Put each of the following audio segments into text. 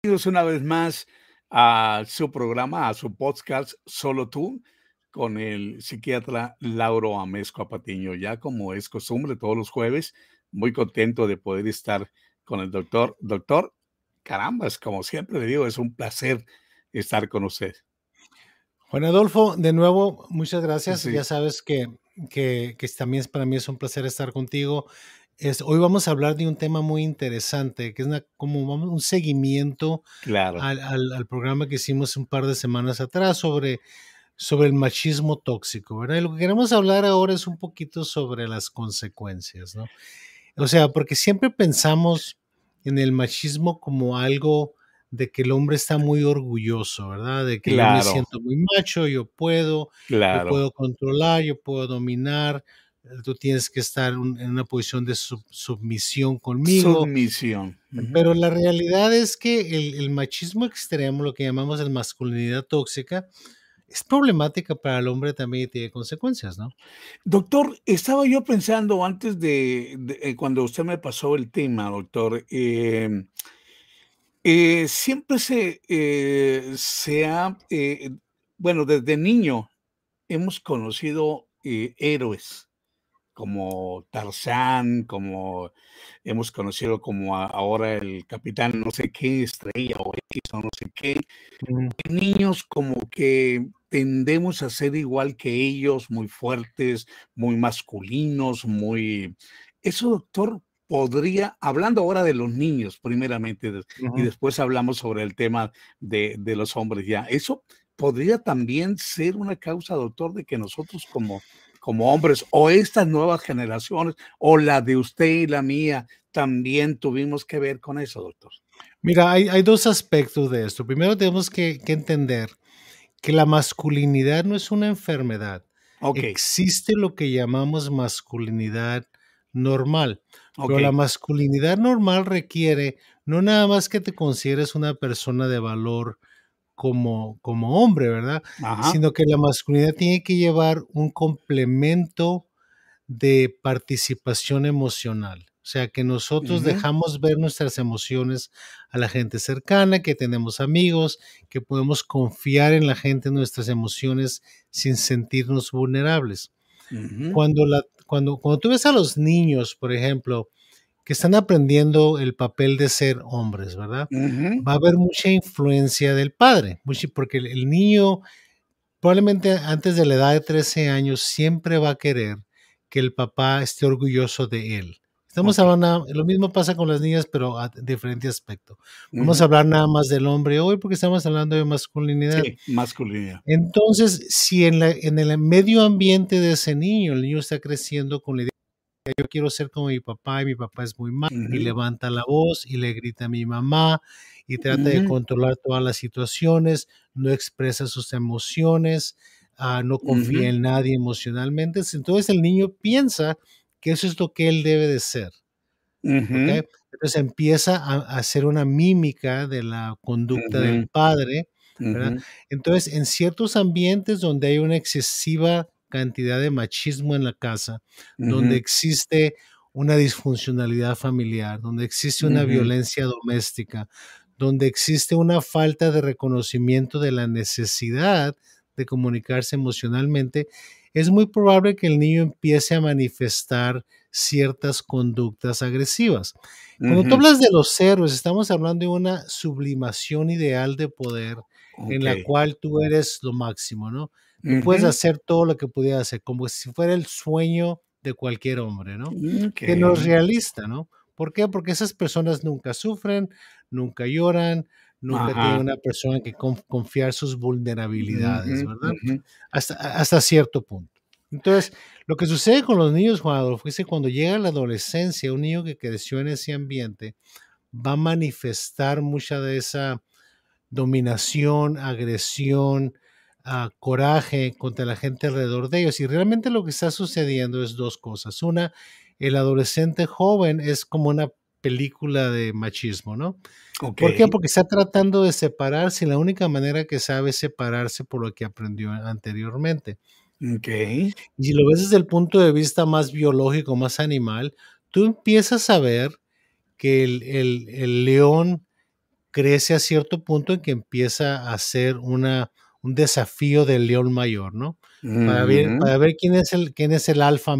Bienvenidos una vez más a su programa, a su podcast Solo tú, con el psiquiatra Lauro Amezco Patiño. Ya como es costumbre todos los jueves, muy contento de poder estar con el doctor. Doctor, carambas, como siempre le digo, es un placer estar con usted. Juan Adolfo, de nuevo, muchas gracias. Ya sabes que, que, que, también para mí es un placer estar contigo. Es, hoy vamos a hablar de un tema muy interesante, que es una, como un seguimiento claro. al, al, al, programa que hicimos un par de semanas atrás sobre, sobre el machismo tóxico, ¿verdad? Y lo que queremos hablar ahora es un poquito sobre las consecuencias, ¿no? O sea, porque siempre pensamos en el machismo como algo de que el hombre está muy orgulloso, ¿verdad? De que claro. yo me siento muy macho, yo puedo, Claro. yo puedo controlar, yo puedo dominar, tú tienes que estar un- en una posición de sub- submisión conmigo. Submisión. Pero la realidad es que el, el machismo extremo, lo que llamamos el masculinidad tóxica, es problemática para el hombre también y tiene consecuencias, ¿no? Doctor, estaba yo pensando antes de, de- eh, cuando usted me pasó el tema, doctor, eh, eh, siempre se, eh, se ha, bueno, desde niño hemos conocido héroes como Tarzán, como hemos conocido como a- ahora el capitán no sé qué, estrella o X o no sé qué. Niños como que tendemos a ser igual que ellos, muy fuertes, muy masculinos, muy... Eso, doctor, podría, hablando ahora de los niños primeramente, y después hablamos sobre el tema de, de los hombres ya, eso podría también ser una causa, doctor, de que nosotros como, como hombres o estas nuevas generaciones o la de usted y la mía también tuvimos que ver con eso, doctor. Mira, hay, hay dos aspectos de esto. Primero tenemos que, que entender que la masculinidad no es una enfermedad. Ok, Existe lo que llamamos masculinidad normal. Pero la masculinidad normal requiere no nada más que te consideres una persona de valor como, como hombre, ¿verdad? Ajá. Sino que la masculinidad tiene que llevar un complemento de participación emocional. O sea, que nosotros dejamos ver nuestras emociones a la gente cercana, que tenemos amigos, que podemos confiar en la gente, en nuestras emociones, sin sentirnos vulnerables. Cuando, la, cuando, cuando tú ves a los niños, por ejemplo, que están aprendiendo el papel de ser hombres, ¿verdad? Va a haber mucha influencia del padre, porque el, niño probablemente antes de la edad de 13 años siempre va a querer que el papá esté orgulloso de él. Estamos hablando, lo mismo pasa con las niñas, pero a diferente aspecto. Vamos a hablar nada más del hombre hoy porque estamos hablando de masculinidad. Sí, masculinidad. Entonces, si en, la- en el medio ambiente de ese niño, el niño está creciendo con la idea yo quiero ser como mi papá y mi papá es muy malo y Ujú. levanta la voz y le grita a mi mamá y trata de controlar todas las situaciones, no expresa sus emociones, ah, no confía en nadie emocionalmente. Entonces el niño piensa que eso es lo que él debe de ser. Entonces empieza a, a hacer una mímica de la conducta del padre. Entonces, en ciertos ambientes donde hay una excesiva cantidad de machismo en la casa, donde existe una disfuncionalidad familiar, donde existe una violencia doméstica, donde existe una falta de reconocimiento de la necesidad de comunicarse emocionalmente, es muy probable que el niño empiece a manifestar ciertas conductas agresivas. Cuando tú hablas de los héroes, estamos hablando de una sublimación ideal de poder en la cual tú eres lo máximo, ¿no? Tú puedes hacer todo lo que pudieras hacer, como si fuera el sueño de cualquier hombre, ¿no? Que no es realista, ¿no? ¿Por qué? Porque esas personas nunca sufren, nunca lloran, nunca tienen Ajá. una persona que con- confiar sus vulnerabilidades. ¿verdad? Hasta cierto punto. Entonces, lo que sucede con los niños, Juan Adolfo, es que cuando llega la adolescencia, un niño que creció en ese ambiente va a manifestar mucha de esa dominación, agresión, coraje contra la gente alrededor de ellos. Y realmente lo que está sucediendo es dos cosas. Una, el adolescente joven es como una película de machismo, ¿no? ¿Por qué? Porque está tratando de separarse y la única manera que sabe es separarse por lo que aprendió anteriormente. Ok. Y si lo ves desde el punto de vista más biológico, más animal, tú empiezas a ver que el, el- el león crece a cierto punto en que empieza a ser una, un desafío del león mayor, ¿no? Para ver, para ver quién es el, quién es el alfa,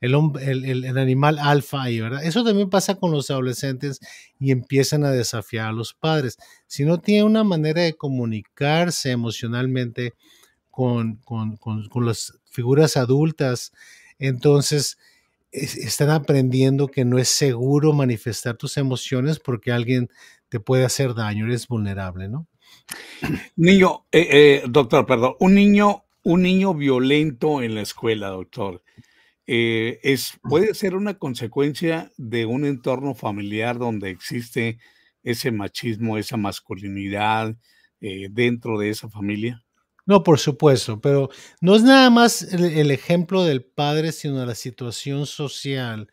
el, el, el, animal alfa ahí, ¿verdad? Eso también pasa con los adolescentes y empiezan a desafiar a los padres. Si no tiene una manera de comunicarse emocionalmente con, con, con, con las figuras adultas, entonces están aprendiendo que no es seguro manifestar tus emociones porque alguien te puede hacer daño, eres vulnerable, ¿no? Niño, eh, eh, doctor, perdón, un niño, un niño violento en la escuela, doctor, eh, es, puede ser una consecuencia de un entorno familiar donde existe ese machismo, esa masculinidad dentro de esa familia. No, por supuesto, pero no es nada más el, ejemplo del padre, sino la situación social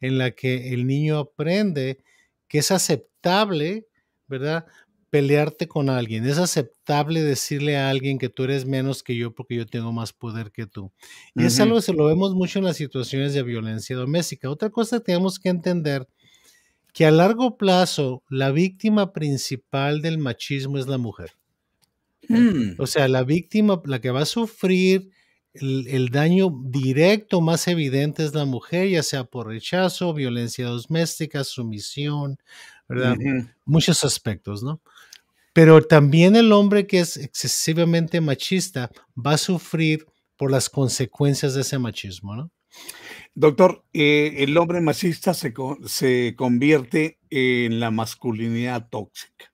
en la que el niño aprende que es aceptable, ¿verdad? Pelearte con alguien, es aceptable decirle a alguien que tú eres menos que yo porque yo tengo más poder que tú. Y es algo que se lo vemos mucho en las situaciones de violencia doméstica. Otra cosa que tenemos que entender que a largo plazo la víctima principal del machismo es la mujer. Mm. O sea, la víctima, la que va a sufrir el, daño directo más evidente es la mujer, ya sea por rechazo, violencia doméstica, sumisión, ¿verdad? Muchos aspectos, ¿no? Pero también el hombre que es excesivamente machista va a sufrir por las consecuencias de ese machismo, ¿no? Doctor, eh, el hombre machista se, se convierte en la masculinidad tóxica.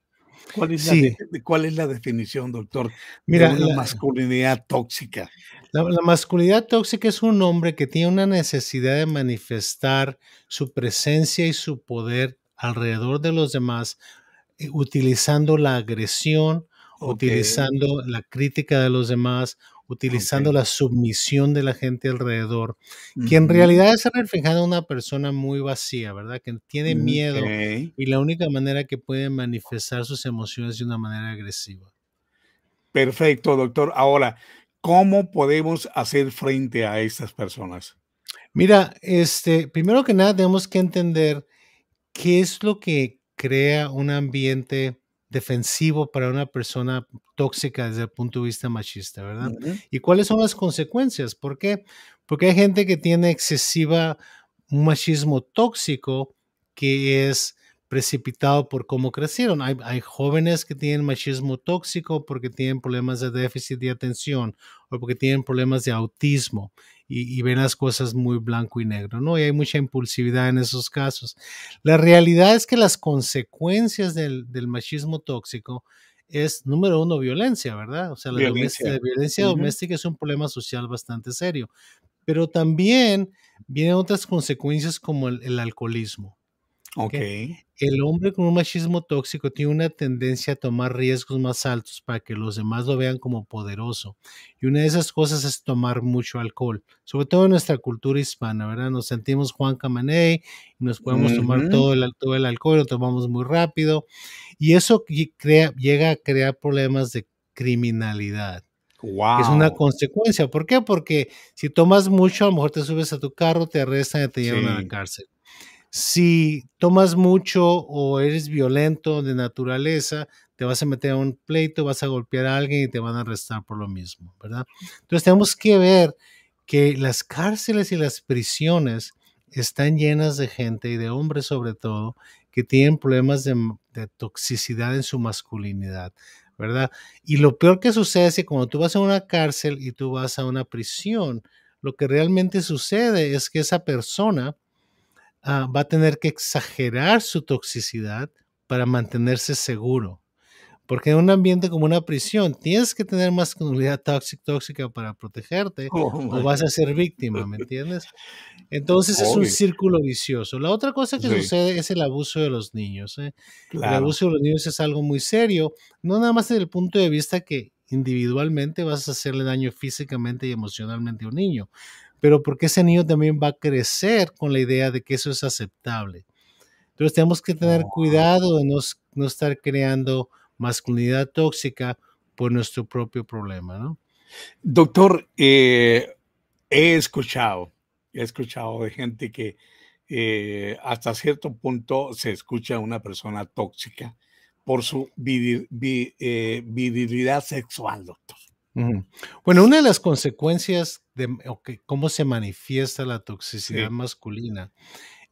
¿Cuál es, la, ¿Cuál es la definición, doctor, Mira, de la masculinidad tóxica? La, masculinidad tóxica es un hombre que tiene una necesidad de manifestar su presencia y su poder alrededor de los demás, utilizando la agresión, utilizando la crítica de los demás, utilizando la submisión de la gente alrededor, que en realidad es reflejada una persona muy vacía, ¿verdad? Que tiene miedo y la única manera que puede manifestar sus emociones de una manera agresiva. Perfecto, doctor. Ahora, ¿cómo podemos hacer frente a estas personas? Mira, este, primero que nada tenemos que entender qué es lo que crea un ambiente defensivo para una persona tóxica desde el punto de vista machista, ¿verdad? ¿Y cuáles son las consecuencias? ¿Por qué? Porque hay gente que tiene excesiva un machismo tóxico que es precipitado por cómo crecieron. Hay, hay, jóvenes que tienen machismo tóxico porque tienen problemas de déficit de atención o porque tienen problemas de autismo y, ven las cosas muy blanco y negro, ¿no? Y hay mucha impulsividad en esos casos. La realidad es que las consecuencias del, machismo tóxico es, número uno, violencia, ¿verdad? O sea, la violencia, violencia doméstica es un problema social bastante serio, pero también vienen otras consecuencias como el alcoholismo. Ok. El hombre con un machismo tóxico tiene una tendencia a tomar riesgos más altos para que los demás lo vean como poderoso. Y una de esas cosas es tomar mucho alcohol, sobre todo en nuestra cultura hispana, ¿verdad? Nos sentimos Juan Camaney y nos podemos tomar todo el, todo el alcohol, lo tomamos muy rápido. Y eso crea, llega a crear problemas de criminalidad. Wow. Es una consecuencia. ¿Por qué? Porque si tomas mucho, a lo mejor te subes a tu carro, te arrestan y te llevan a la cárcel si tomas mucho o eres violento de naturaleza, te vas a meter a un pleito, vas a golpear a alguien y te van a arrestar por lo mismo, ¿verdad? Entonces tenemos que ver que las cárceles y las prisiones están llenas de gente y de hombres sobre todo que tienen problemas de, toxicidad en su masculinidad, ¿verdad? Y lo peor que sucede es que cuando tú vas a una cárcel y tú vas a una prisión, lo que realmente sucede es que esa persona Ah, va a tener que exagerar su toxicidad para mantenerse seguro. Porque en un ambiente como una prisión tienes que tener masculinidad tóxica, tóxica para protegerte o oh, vas a ser víctima, ¿me entiendes? Entonces es un círculo vicioso. La otra cosa que sucede es el abuso de los niños. ¿eh? El abuso de los niños es algo muy serio, no nada más desde el punto de vista que individualmente vas a hacerle daño físicamente y emocionalmente a un niño, pero porque ese niño también va a crecer con la idea de que eso es aceptable. Entonces tenemos que tener cuidado de no, estar creando masculinidad tóxica por nuestro propio problema, ¿no? Doctor, eh, he escuchado, he escuchado de gente que eh, hasta cierto punto se escucha una persona tóxica, por su eh, virilidad sexual, doctor. Bueno, una de las consecuencias de cómo se manifiesta la toxicidad masculina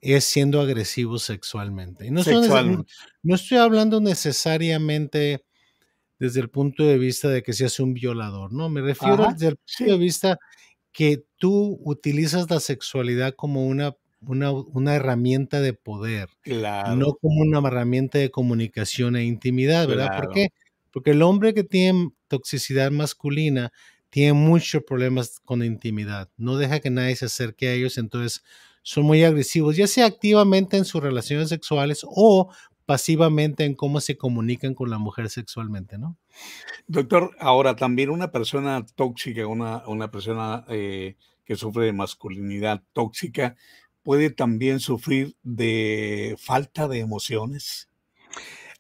es siendo agresivo sexualmente. no, no, estoy hablando necesariamente desde el punto de vista de que seas un violador, ¿no? Me refiero desde el punto de vista que tú utilizas la sexualidad como una, una, herramienta de poder, no como una herramienta de comunicación e intimidad, ¿verdad? ¿Por qué? Porque el hombre que tiene toxicidad masculina tiene muchos problemas con intimidad, no deja que nadie se acerque a ellos, entonces son muy agresivos, ya sea activamente en sus relaciones sexuales o pasivamente en cómo se comunican con la mujer sexualmente, ¿no? Doctor, ahora también una persona tóxica, una, una persona eh, que sufre de masculinidad tóxica, puede también sufrir de falta de emociones.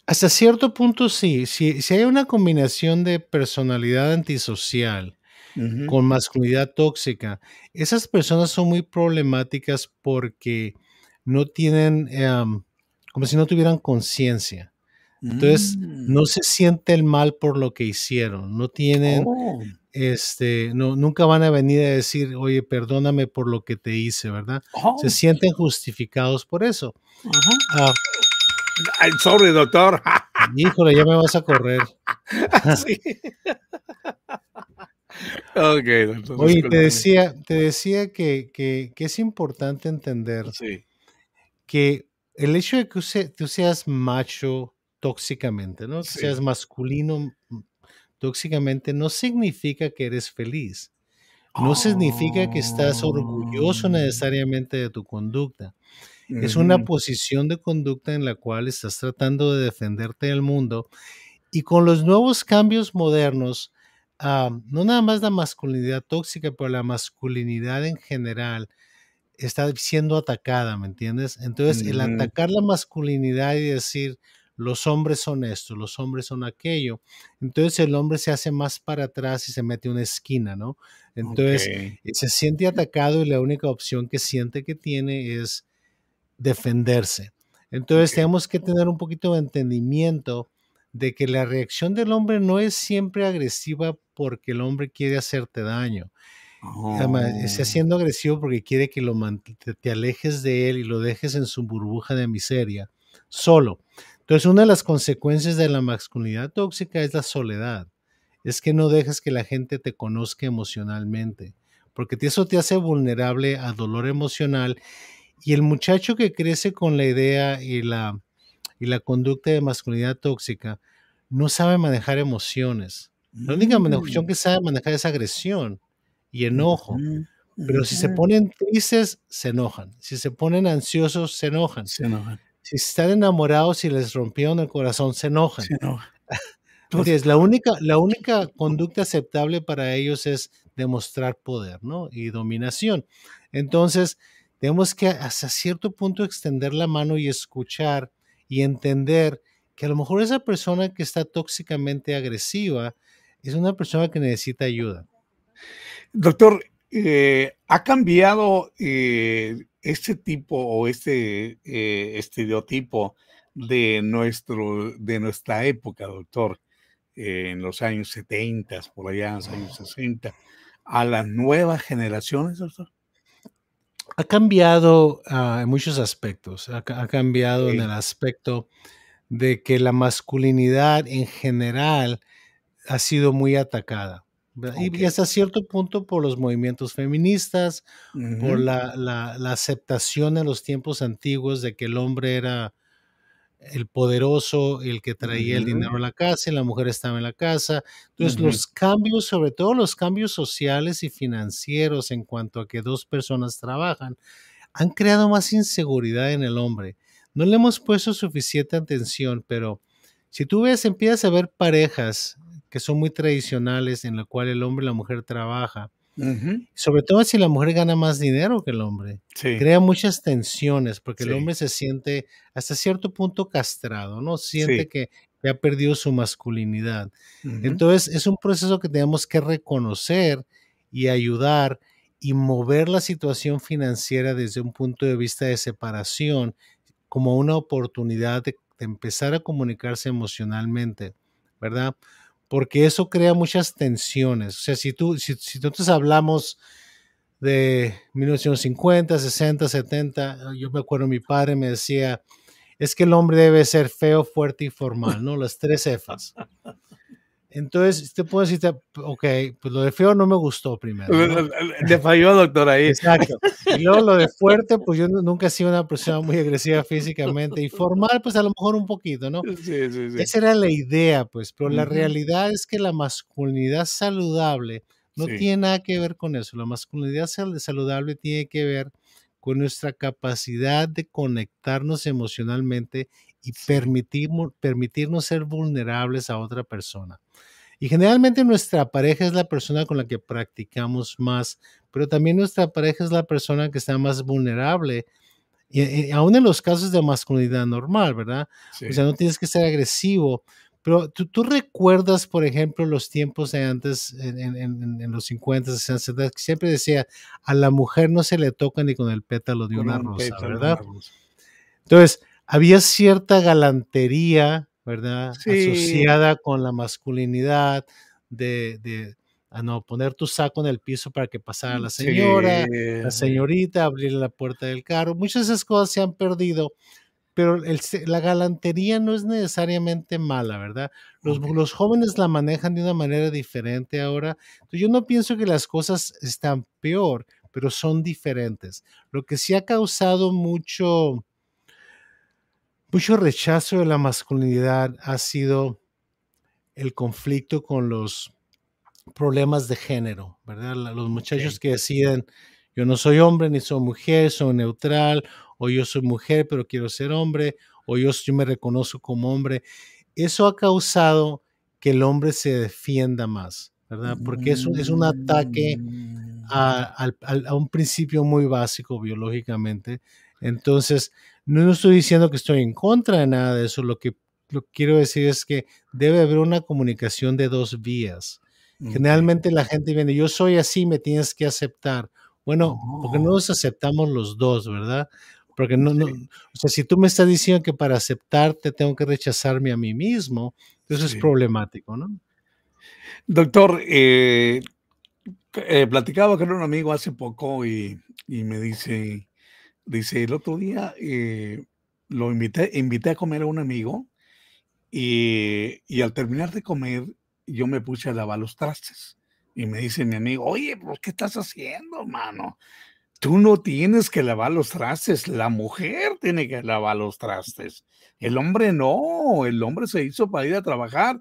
Hasta cierto punto sí. Si, si hay una combinación de personalidad antisocial con masculinidad tóxica, esas personas son muy problemáticas porque no tienen, em, como si no tuvieran conciencia. Entonces, mm. no se siente el mal por lo que hicieron, no tienen, oh. este, no, nunca van a venir a decir, oye, perdóname por lo que te hice, ¿verdad? Se oh. sienten justificados por eso. Uh sorry, doctor. Híjole, ya me vas a correr. sí. ok, Oye, te decía, te decía que, que, que, es importante entender que el hecho de que tú seas macho tóxicamente, ¿no? Que seas masculino tóxicamente, no significa que eres feliz. No significa que estás orgulloso oh. necesariamente de tu conducta. Es una posición de conducta en la cual estás tratando de defenderte del mundo. Y con los nuevos cambios modernos, no nada más la masculinidad tóxica, pero la masculinidad en general está siendo atacada, ¿me entiendes? Entonces, el atacar la masculinidad y decir, los hombres son esto, los hombres son aquello. Entonces el hombre se hace más para atrás y se mete una esquina, ¿no? Entonces se siente atacado y la única opción que siente que tiene es defenderse. Entonces tenemos que tener un poquito de entendimiento de que la reacción del hombre no es siempre agresiva porque el hombre quiere hacerte daño. está siendo agresivo porque quiere que lo te alejes de él y lo dejes en su burbuja de miseria, solo. Entonces, una de las consecuencias de la masculinidad tóxica es la soledad. Es que no dejes que la gente te conozca emocionalmente, porque eso te hace vulnerable a dolor emocional. Y el muchacho que crece con la idea y la, y la conducta de masculinidad tóxica no sabe manejar emociones. La única emoción mm. que sabe manejar es agresión y enojo. Pero si se ponen tristes, se enojan. Si se ponen ansiosos, se enojan. Se enojan si están enamorados y les rompieron el corazón, se enojan. Se enojan. Entonces, la única, la única conducta aceptable para ellos es demostrar poder, ¿no? Y dominación. Entonces, tenemos que hasta cierto punto extender la mano y escuchar y entender que a lo mejor esa persona que está tóxicamente agresiva es una persona que necesita ayuda. Doctor, eh, ¿ha cambiado eh, este tipo o este eh, estereotipo de, nuestro, de nuestra época, doctor, en los años 70, por allá en los años 60, a las nuevas generaciones, doctor? Ha cambiado ah, en muchos aspectos. Ha, cambiado en el aspecto de que la masculinidad en general ha sido muy atacada. Y hasta cierto punto por los movimientos feministas, por la, la, aceptación en los tiempos antiguos de que el hombre era el poderoso, el que traía el dinero a la casa y la mujer estaba en la casa. Entonces los cambios, sobre todo los cambios sociales y financieros en cuanto a que dos personas trabajan, han creado más inseguridad en el hombre. No le hemos puesto suficiente atención, pero si tú ves, empiezas a ver parejas que son muy tradicionales en la cual el hombre y la mujer trabaja. Sobre todo si la mujer gana más dinero que el hombre. Crea muchas tensiones porque el hombre se siente hasta cierto punto castrado, ¿no? Siente que, ha perdido su masculinidad. Entonces es un proceso que tenemos que reconocer y ayudar y mover la situación financiera desde un punto de vista de separación como una oportunidad de empezar a comunicarse emocionalmente, ¿verdad? Porque eso crea muchas tensiones. O sea, si tú, si, si nosotros hablamos de 1950, 60, 70, yo me acuerdo mi padre me decía, es que el hombre debe ser feo, fuerte y formal, ¿no? Las tres Fs. Entonces, te puedo decir, ok, pues lo de feo no me gustó primero. ¿no? Le falló, doctor, ahí. Exacto. Y luego lo de fuerte, pues yo nunca he sido una persona muy agresiva físicamente. Y formal, pues a lo mejor un poquito, ¿no? Sí, sí, sí. Esa era la idea, pues. Pero la Ujú. realidad es que la masculinidad saludable no Sí. tiene nada que ver con eso. La masculinidad sal- saludable tiene que ver con nuestra capacidad de conectarnos emocionalmente y Sí. permitirmo- permitirnos ser vulnerables a otra persona. Y generalmente nuestra pareja es la persona con la que practicamos más, pero también nuestra pareja es la persona que está más vulnerable, y, y aún en los casos de masculinidad normal, ¿verdad? Sí. O sea, no tienes que ser agresivo, pero tú, tú recuerdas, por ejemplo, los tiempos de antes, en, en- en- en los 50, 60, 70, que siempre decía, a la mujer no se le toca ni con el pétalo de una un rosa, pétalo ¿verdad? una rosa. Entonces, había cierta galantería, ¿verdad? Sí. Asociada con la masculinidad, de, de a no poner tu saco en el piso para que pasara la señora, la señorita, abrirle la puerta del carro. Muchas de esas cosas se han perdido, pero el la galantería no es necesariamente mala, ¿verdad? Los, los jóvenes la manejan de una manera diferente ahora. Yo no pienso que las cosas están peor, pero son diferentes. Lo que sí ha causado mucho, mucho rechazo de la masculinidad ha sido el conflicto con los problemas de género, ¿verdad? Los muchachos que deciden, yo no soy hombre ni soy mujer, soy neutral, o yo soy mujer pero quiero ser hombre, o yo, yo me reconozco como hombre. Eso ha causado que el hombre se defienda más, ¿verdad? Porque es un, es un ataque Mm. a, al- a un principio muy básico biológicamente. Entonces, no, estoy diciendo que estoy en contra de nada de eso. Lo que, lo que quiero decir es que debe haber una comunicación de dos vías. Generalmente la gente viene, yo soy así, me tienes que aceptar. Bueno, porque no Oh. nos aceptamos los dos, ¿verdad? Porque no, no, o sea, si tú me estás diciendo que para aceptarte tengo que rechazarme a mí mismo, eso es problemático, ¿no? Doctor, eh, eh, platicaba con un amigo hace poco y, y me dice, dice, el otro día eh, lo invité, invité a comer a un amigo y, y al terminar de comer yo me puse a lavar los trastes y me dice mi amigo, oye, pues, ¿qué estás haciendo, hermano? Tú no tienes que lavar los trastes, la mujer tiene que lavar los trastes. El hombre no, el hombre se hizo para ir a trabajar,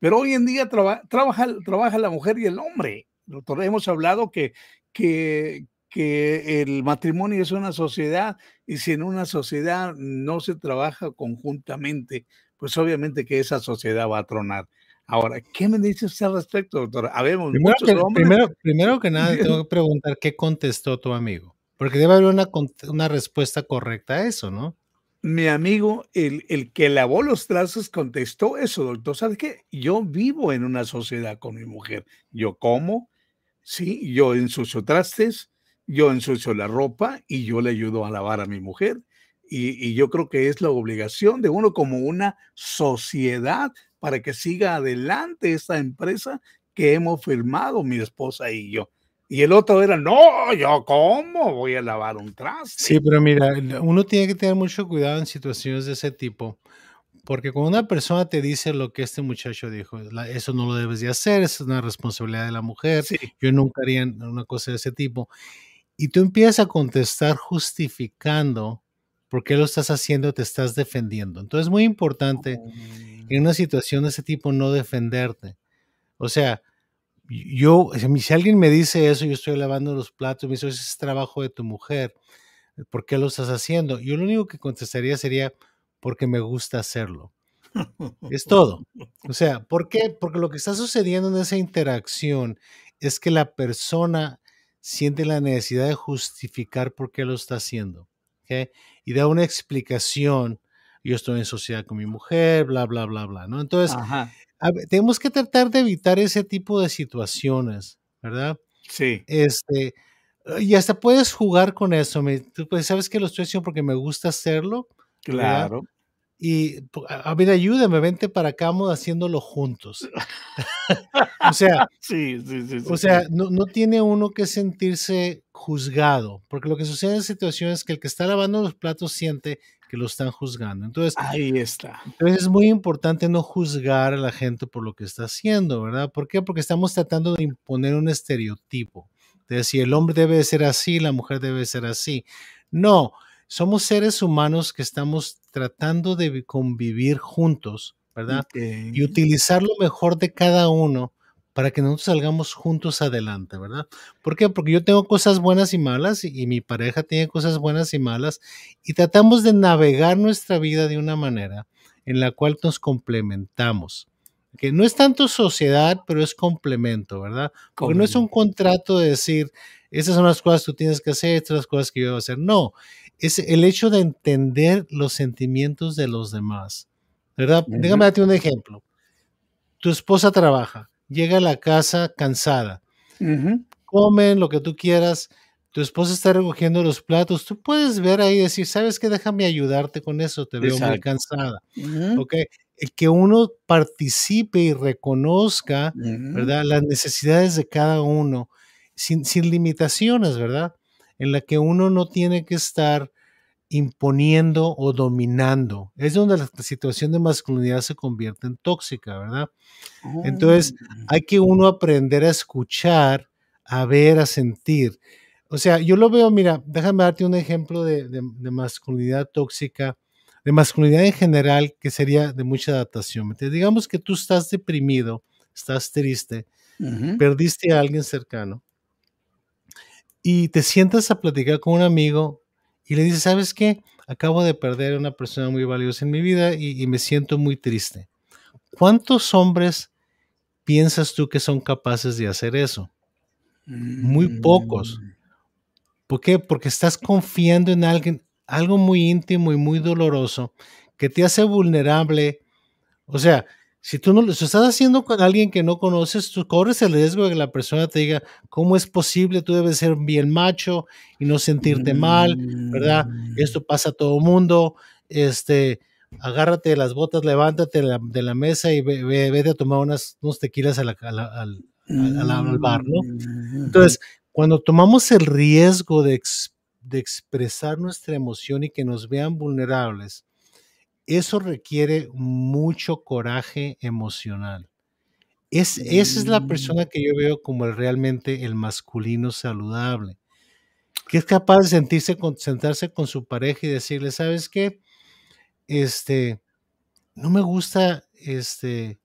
pero hoy en día traba- trabaja, trabaja la mujer y el hombre. Doctor, hemos hablado que, que, que el matrimonio es una sociedad y si en una sociedad no se trabaja conjuntamente, pues obviamente que esa sociedad va a tronar. Ahora, ¿qué me dice usted al respecto, doctor? Habemos Primero muchos que, hombres. primero, primero que nada, tengo que preguntar qué contestó tu amigo. Porque debe haber una, una respuesta correcta a eso, ¿no? Mi amigo, el, el que lavó los trastes, contestó eso, doctor. ¿Sabe qué? Yo vivo en una sociedad con mi mujer. Yo como, sí, yo ensucio trastes, yo ensucio la ropa y yo le ayudo a lavar a mi mujer. Y, y yo creo que es la obligación de uno como una sociedad para que siga adelante esta empresa que hemos firmado mi esposa y yo. Y el otro era, no, yo cómo voy a lavar un traste. Sí, pero mira, uno tiene que tener mucho cuidado en situaciones de ese tipo. Porque cuando una persona te dice lo que este muchacho dijo, la- eso no lo debes de hacer, es una responsabilidad de la mujer, Sí, yo nunca haría una cosa de ese tipo. Y tú empiezas a contestar justificando por qué lo estás haciendo, te estás defendiendo. Entonces es muy importante en una situación de ese tipo no defenderte. O sea, yo, si alguien me dice eso, yo estoy lavando los platos, me dice, ese es trabajo de tu mujer, ¿por qué lo estás haciendo? Yo lo único que contestaría sería, porque me gusta hacerlo. Es todo. O sea, ¿por qué? Porque lo que está sucediendo en esa interacción es que la persona siente la necesidad de justificar por qué lo está haciendo. Y da una explicación. Yo estoy en sociedad con mi mujer, bla, bla, bla, bla. ¿no? Entonces, Ajá, a ver, tenemos que tratar de evitar ese tipo de situaciones, ¿verdad? sí, Este, y hasta puedes jugar con eso. me- tú, pues, sabes que lo estoy haciendo porque me gusta hacerlo, ¿verdad? Y a, ver, ayúdame, vente para acá, vamos haciéndolo juntos. o sea, sí, sí, sí, o sea no, no, tiene uno que sentirse juzgado, porque lo que sucede en situación es que el que está lavando los platos siente que lo están juzgando. Entonces, ahí está. Entonces es muy importante no juzgar a la gente por lo que está haciendo, ¿verdad? ¿Por qué? Porque estamos tratando de imponer un estereotipo, de decir el hombre debe ser así, la mujer debe ser así. No, somos seres humanos que estamos tratando de convivir juntos, ¿verdad? Y utilizar lo mejor de cada uno para que nosotros salgamos juntos adelante, ¿verdad? ¿Por qué? Porque yo tengo cosas buenas y malas y, mi pareja tiene cosas buenas y malas y tratamos de navegar nuestra vida de una manera en la cual nos complementamos. Que no es tanto sociedad, pero es complemento, ¿verdad? Porque no es un contrato de decir, esas son las cosas que tú tienes que hacer, estas son las cosas que yo debo hacer. No, es el hecho de entender los sentimientos de los demás, ¿verdad? Déjame darte un ejemplo. Tu esposa trabaja llega a la casa cansada. Comen lo que tú quieras. Tu esposa está recogiendo los platos. Tú puedes ver ahí y decir, ¿sabes qué? Déjame ayudarte con eso. Te veo muy cansada. Que uno participe y reconozca, ¿verdad? Las necesidades de cada uno sin, sin limitaciones, ¿verdad? En la que uno no tiene que estar imponiendo o dominando. Es donde la situación de masculinidad se convierte en tóxica, ¿verdad? Entonces, oh. hay que uno aprender a escuchar, a ver, a sentir. O sea, yo lo veo, mira, déjame darte un ejemplo de, masculinidad tóxica, de masculinidad en general, que sería de mucha adaptación. Digamos que tú estás deprimido, estás triste, perdiste a alguien cercano y te sientas a platicar con un amigo y le dice, ¿sabes qué? Acabo de perder a una persona muy valiosa en mi vida y, me siento muy triste. ¿Cuántos hombres piensas tú que son capaces de hacer eso? Muy pocos. Mm. ¿Por qué? Porque estás confiando en alguien, algo muy íntimo y muy doloroso que te hace vulnerable. O sea, si tú no lo estás haciendo con alguien que no conoces, tú corres el riesgo de que la persona te diga, ¿cómo es posible? Tú debes ser bien macho y no sentirte mal, ¿verdad? Mm. Esto pasa a todo mundo. Este, agárrate de las botas, levántate de la, mesa y ve, vete a tomar unas, unos tequilas al, bar, ¿no? Mm. Entonces, cuando tomamos el riesgo de, de expresar nuestra emoción y que nos vean vulnerables, eso requiere mucho coraje emocional. Es, esa es la mm. persona que yo veo como realmente el masculino saludable, que es capaz de sentirse, sentarse con su pareja y decirle, ¿sabes qué? Este, no me gusta este,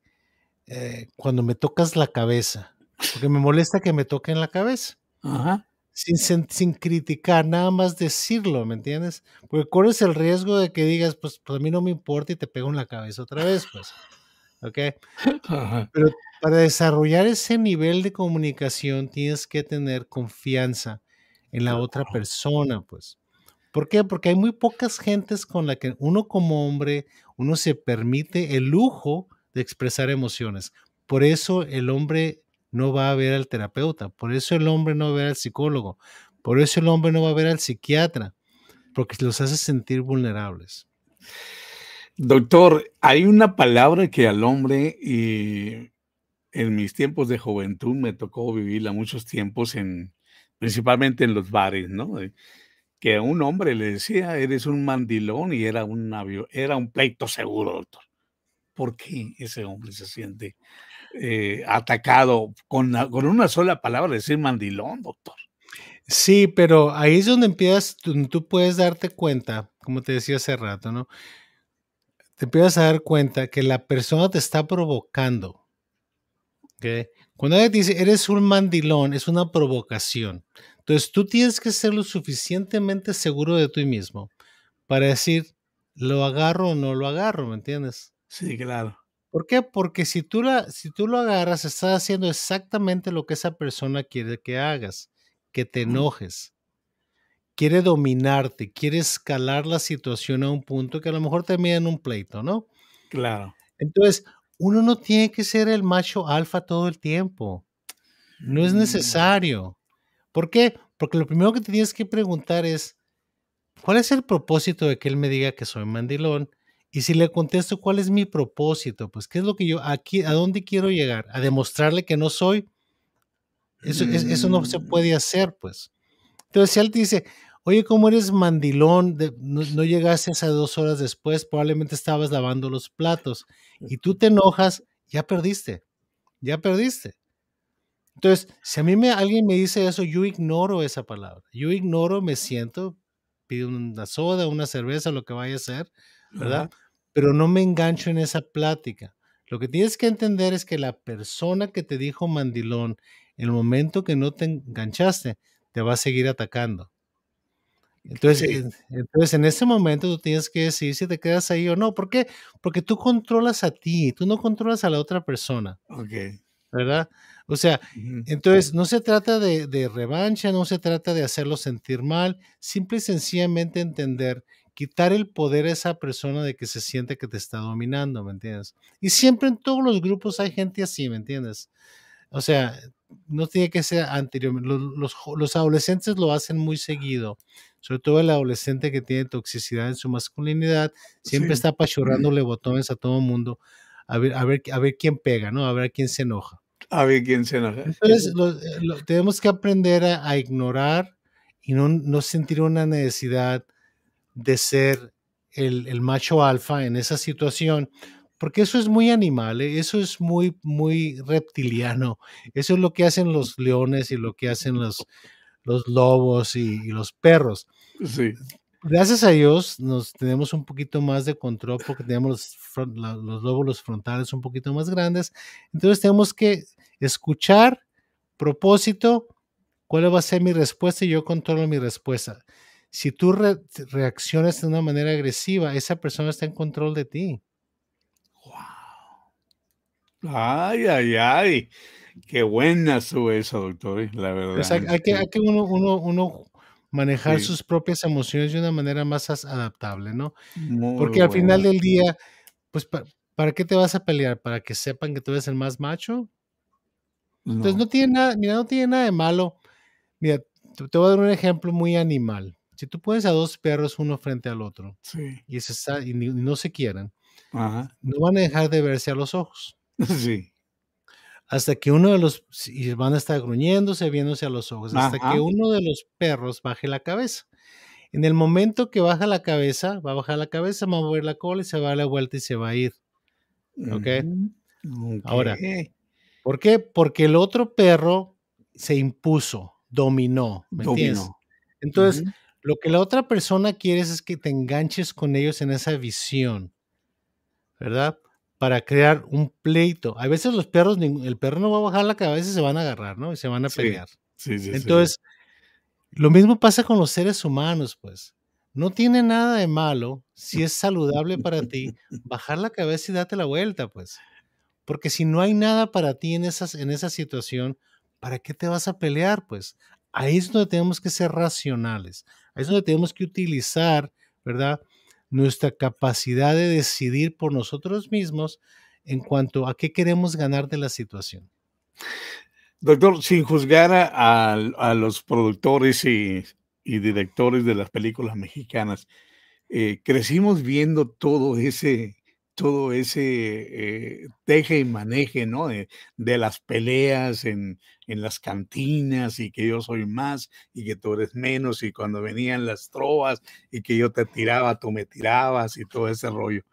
eh, cuando me tocas la cabeza, porque me molesta que me toquen la cabeza. Ajá sin, criticar, nada más decirlo, ¿me entiendes? Porque corres el riesgo de que digas, pues, pues, a mí no me importa y te pego en la cabeza otra vez, pues. ¿Ok? Pero para desarrollar ese nivel de comunicación tienes que tener confianza en la otra persona, pues. ¿Por qué? Porque hay muy pocas gentes con las que uno como hombre, uno se permite el lujo de expresar emociones. Por eso el hombre no va a ver al terapeuta, por eso el hombre no va a ver al psicólogo, por eso el hombre no va a ver al psiquiatra, porque los hace sentir vulnerables. Doctor, hay una palabra que al hombre, y en mis tiempos de juventud me tocó vivirla muchos tiempos, en, principalmente en los bares, ¿no? Que a un hombre le decía, eres un mandilón y era un, era un pleito seguro, doctor. ¿Por qué ese hombre se siente eh, atacado con, con, una sola palabra, decir mandilón, doctor. Sí, pero ahí es donde empiezas, tú, puedes darte cuenta, como te decía hace rato, ¿no? Te empiezas a dar cuenta que la persona te está provocando. Cuando ella dice, eres un mandilón, es una provocación. Entonces tú tienes que ser lo suficientemente seguro de ti mismo para decir, lo agarro o no lo agarro, ¿me entiendes? Sí, claro. ¿Por qué? Porque si tú, la, si tú lo agarras, estás haciendo exactamente lo que esa persona quiere que hagas, que te enojes. Quiere dominarte, quiere escalar la situación a un punto que a lo mejor termina en un pleito, ¿no? Claro. Entonces, uno no tiene que ser el macho alfa todo el tiempo. No es mm. necesario. ¿Por qué? Porque lo primero que te tienes que preguntar es, ¿cuál es el propósito de que él me diga que soy mandilón? Y si le contesto cuál es mi propósito, pues qué es lo que yo aquí, a dónde quiero llegar, a demostrarle que no soy, eso, eso no se mm. puede hacer, pues. Entonces, si él te dice, oye, ¿cómo eres mandilón? no, no, llegaste a dos horas después, probablemente estabas lavando los platos y tú te enojas, ya perdiste, ya perdiste. Entonces, si a mí me, alguien me dice eso, yo ignoro esa palabra. Yo ignoro, me siento, pido una soda, una cerveza, lo que vaya a ser, ¿verdad? Pero no me engancho en esa plática. Lo que tienes que entender es que la persona que te dijo mandilón, en el momento que no te enganchaste, te va a seguir atacando. Entonces, entonces, en ese momento tú tienes que decir si te quedas ahí o no. ¿Por qué? Porque tú controlas a ti, tú no controlas a la otra persona. Ok. ¿Verdad? O sea, entonces no se trata de, de, revancha, no se trata de hacerlo sentir mal, simple y sencillamente entender, quitar el poder a esa persona de que se siente que te está dominando, ¿me entiendes? Y siempre en todos los grupos hay gente así, ¿me entiendes? O sea, no tiene que ser anterior. Los, los, adolescentes lo hacen muy seguido, sobre todo el adolescente que tiene toxicidad en su masculinidad, siempre está apachurrándole botones a todo el mundo a ver, a, ver, a ver quién pega, ¿no? A ver quién se enoja. A ver quién se enoja. Entonces, eh, tenemos que aprender a, ignorar y no, no, sentir una necesidad de ser el, el macho alfa en esa situación, porque eso es muy animal, ¿eh? eso es muy, muy reptiliano. Eso es lo que hacen los leones y lo que hacen los, los lobos y, los perros. Sí. Gracias a Dios nos tenemos un poquito más de control porque tenemos los, los lóbulos frontales un poquito más grandes. Entonces tenemos que escuchar, propósito, cuál va a ser mi respuesta y yo controlo mi respuesta. Si tú reaccionas de una manera agresiva, esa persona está en control de ti. Ay, ay, ay. Qué buena su eso, doctor, eh, la verdad. hay, que, hay que uno, uno, uno manejar sus propias emociones de una manera más adaptable, ¿no? Porque al final del día, pues, ¿para, qué te vas a pelear? ¿Para que sepan que tú eres el más macho? Entonces no tiene nada, mira, no tiene nada de malo. Mira, te, voy a dar un ejemplo muy animal. Si tú pones a dos perros uno frente al otro y, se, y no se quieren, no van a dejar de verse a los ojos. Sí. Hasta que uno de los, y van a estar gruñéndose, viéndose a los ojos, hasta que uno de los perros baje la cabeza. En el momento que baja la cabeza, va a bajar la cabeza, va a mover la cola y se va a dar la vuelta y se va a ir. ¿Ok? Ahora, ¿por qué? Porque el otro perro se impuso, dominó, ¿me entiendes? Entonces, lo que la otra persona quiere es que te enganches con ellos en esa visión, ¿verdad? para crear un pleito. A veces los perros, el perro no va a bajar la cabeza y se van a agarrar, ¿no? Y se van a pelear. Sí, sí, Entonces, lo mismo pasa con los seres humanos, pues. No tiene nada de malo, si es saludable para ti, bajar la cabeza y date la vuelta, pues. Porque si no hay nada para ti en, esas, en esa situación, ¿para qué te vas a pelear? Pues ahí es donde tenemos que ser racionales. Ahí es donde tenemos que utilizar, ¿verdad? nuestra capacidad de decidir por nosotros mismos en cuanto a qué queremos ganar de la situación. Doctor, sin juzgar a, los productores y, directores de las películas mexicanas, eh, crecimos viendo todo ese todo ese eh, teje y maneje, ¿no? De, las peleas en, en, las cantinas y que yo soy más y que tú eres menos y cuando venían las trovas y que yo te tiraba, tú me tirabas y todo ese rollo.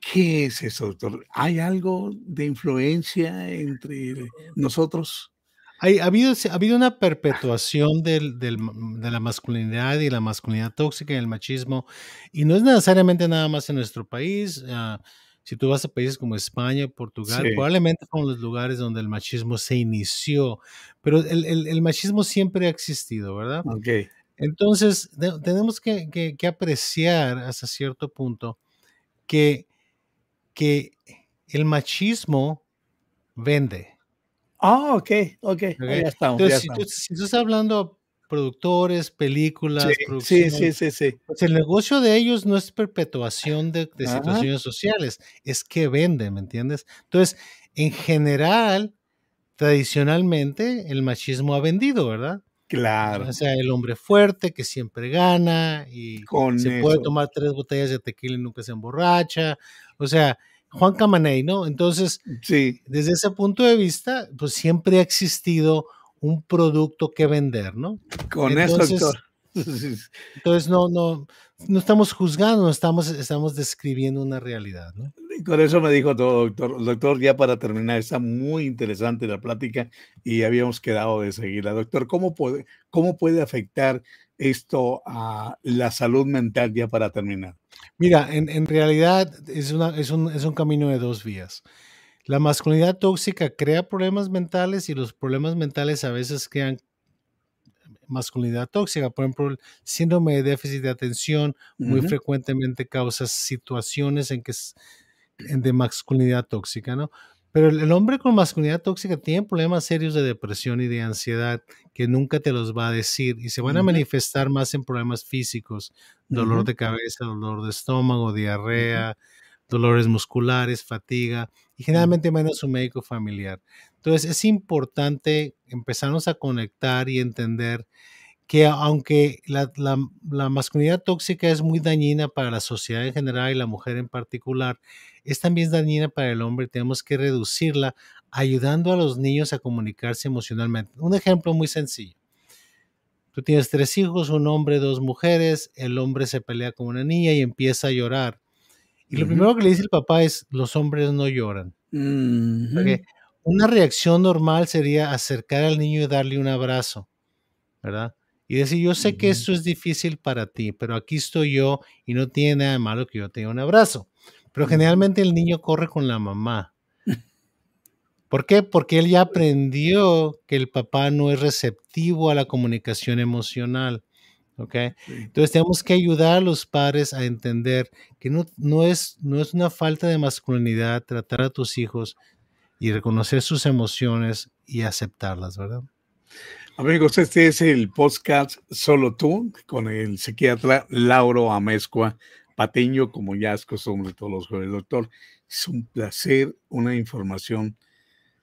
¿Qué es eso, doctor? ¿Hay algo de influencia entre nosotros? Ha, habido, ha habido una perpetuación del, del, de la masculinidad y la masculinidad tóxica y el machismo, y no es necesariamente nada más en nuestro país. Uh, si tú vas a países como España, Portugal, sí. probablemente son los lugares donde el machismo se inició, pero el, el, el machismo siempre ha existido, ¿verdad? Okay. Entonces, de, tenemos que, que, que, apreciar hasta cierto punto que, que el machismo vende. Ah, ok, ok. Ya estamos. Entonces, ya si, estamos. Tú, si, tú, estás hablando productores, películas, sí, sí, sí, sí, Pues el negocio de ellos no es perpetuación de, de situaciones sociales, es que venden, ¿me entiendes? Entonces, en general, tradicionalmente, el machismo ha vendido, ¿verdad? Claro. O sea, el hombre fuerte que siempre gana y Con se puede tomar tres botellas de tequila y nunca se emborracha. O sea, Juan Camaney, ¿no? Entonces, Sí, desde ese punto de vista, pues siempre ha existido un producto que vender, ¿no? con eso, doctor. Entonces, no, no, no estamos juzgando, estamos, estamos describiendo una realidad, ¿no? Y Con eso me dijo todo, doctor. Doctor, ya para terminar, está muy interesante la plática y habíamos quedado de seguirla. Doctor, ¿cómo puede, cómo puede afectar esto a la salud mental ya para terminar? Mira, en, en realidad es, una, es, un, es un camino de dos vías. La masculinidad tóxica crea problemas mentales y los problemas mentales a veces crean masculinidad tóxica. Por ejemplo, el síndrome de déficit de atención muy frecuentemente causa situaciones en que es de masculinidad tóxica, ¿no? Pero el, hombre con masculinidad tóxica tiene problemas serios de depresión y de ansiedad que nunca te los va a decir y se van a manifestar más en problemas físicos, dolor de cabeza, dolor de estómago, diarrea, dolores musculares, fatiga y ujú. generalmente van a su médico familiar. Entonces es importante empezarnos a conectar y entender que aunque la, la- la masculinidad tóxica es muy dañina para la sociedad en general y la mujer en particular, es también dañina para el hombre. Tenemos que reducirla ayudando a los niños a comunicarse emocionalmente. Un ejemplo muy sencillo. Tú tienes tres hijos, un hombre, dos mujeres, el hombre se pelea con una niña y empieza a llorar. Y lo primero que le dice el papá es, los hombres no lloran. Ok, Una reacción normal sería acercar al niño y darle un abrazo. ¿verdad? Y decir, yo sé que esto es difícil para ti, pero aquí estoy yo y no tiene nada de malo que yo te dé un abrazo. Pero Ujú. generalmente el niño corre con la mamá. ¿Por qué? Porque él ya aprendió que el papá no es receptivo a la comunicación emocional. ¿ok? Sí. Entonces tenemos que ayudar a los padres a entender que no, no, es, no es una falta de masculinidad tratar a tus hijos y reconocer sus emociones y aceptarlas, ¿verdad? Amigos, este es el podcast Solo tú con el psiquiatra Lauro Amezcua Pateño, como ya es costumbre todos los jueves, doctor. Es un placer, una información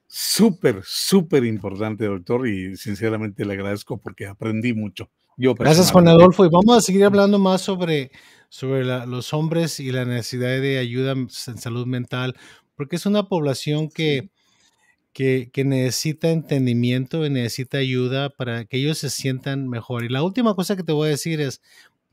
súper, súper importante, doctor, y sinceramente le agradezco porque aprendí mucho. Yo Gracias, Juan. Adolfo. Y vamos a seguir hablando más sobre, sobre la- los hombres y la necesidad de ayuda en salud mental, porque es una población que, que, que necesita entendimiento y necesita ayuda para que ellos se sientan mejor. Y la última cosa que te voy a decir es,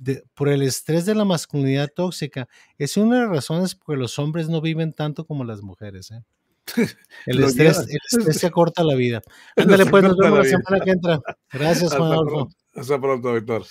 de- por el estrés de la masculinidad tóxica, es una de las razones por que los hombres no viven tanto como las mujeres. ¿eh? El estrés, el estrés se acorta la vida. Ándale, pues nos vemos la semana que entra. Gracias, Juan Hasta Adolfo. pronto, hasta pronto, doctor.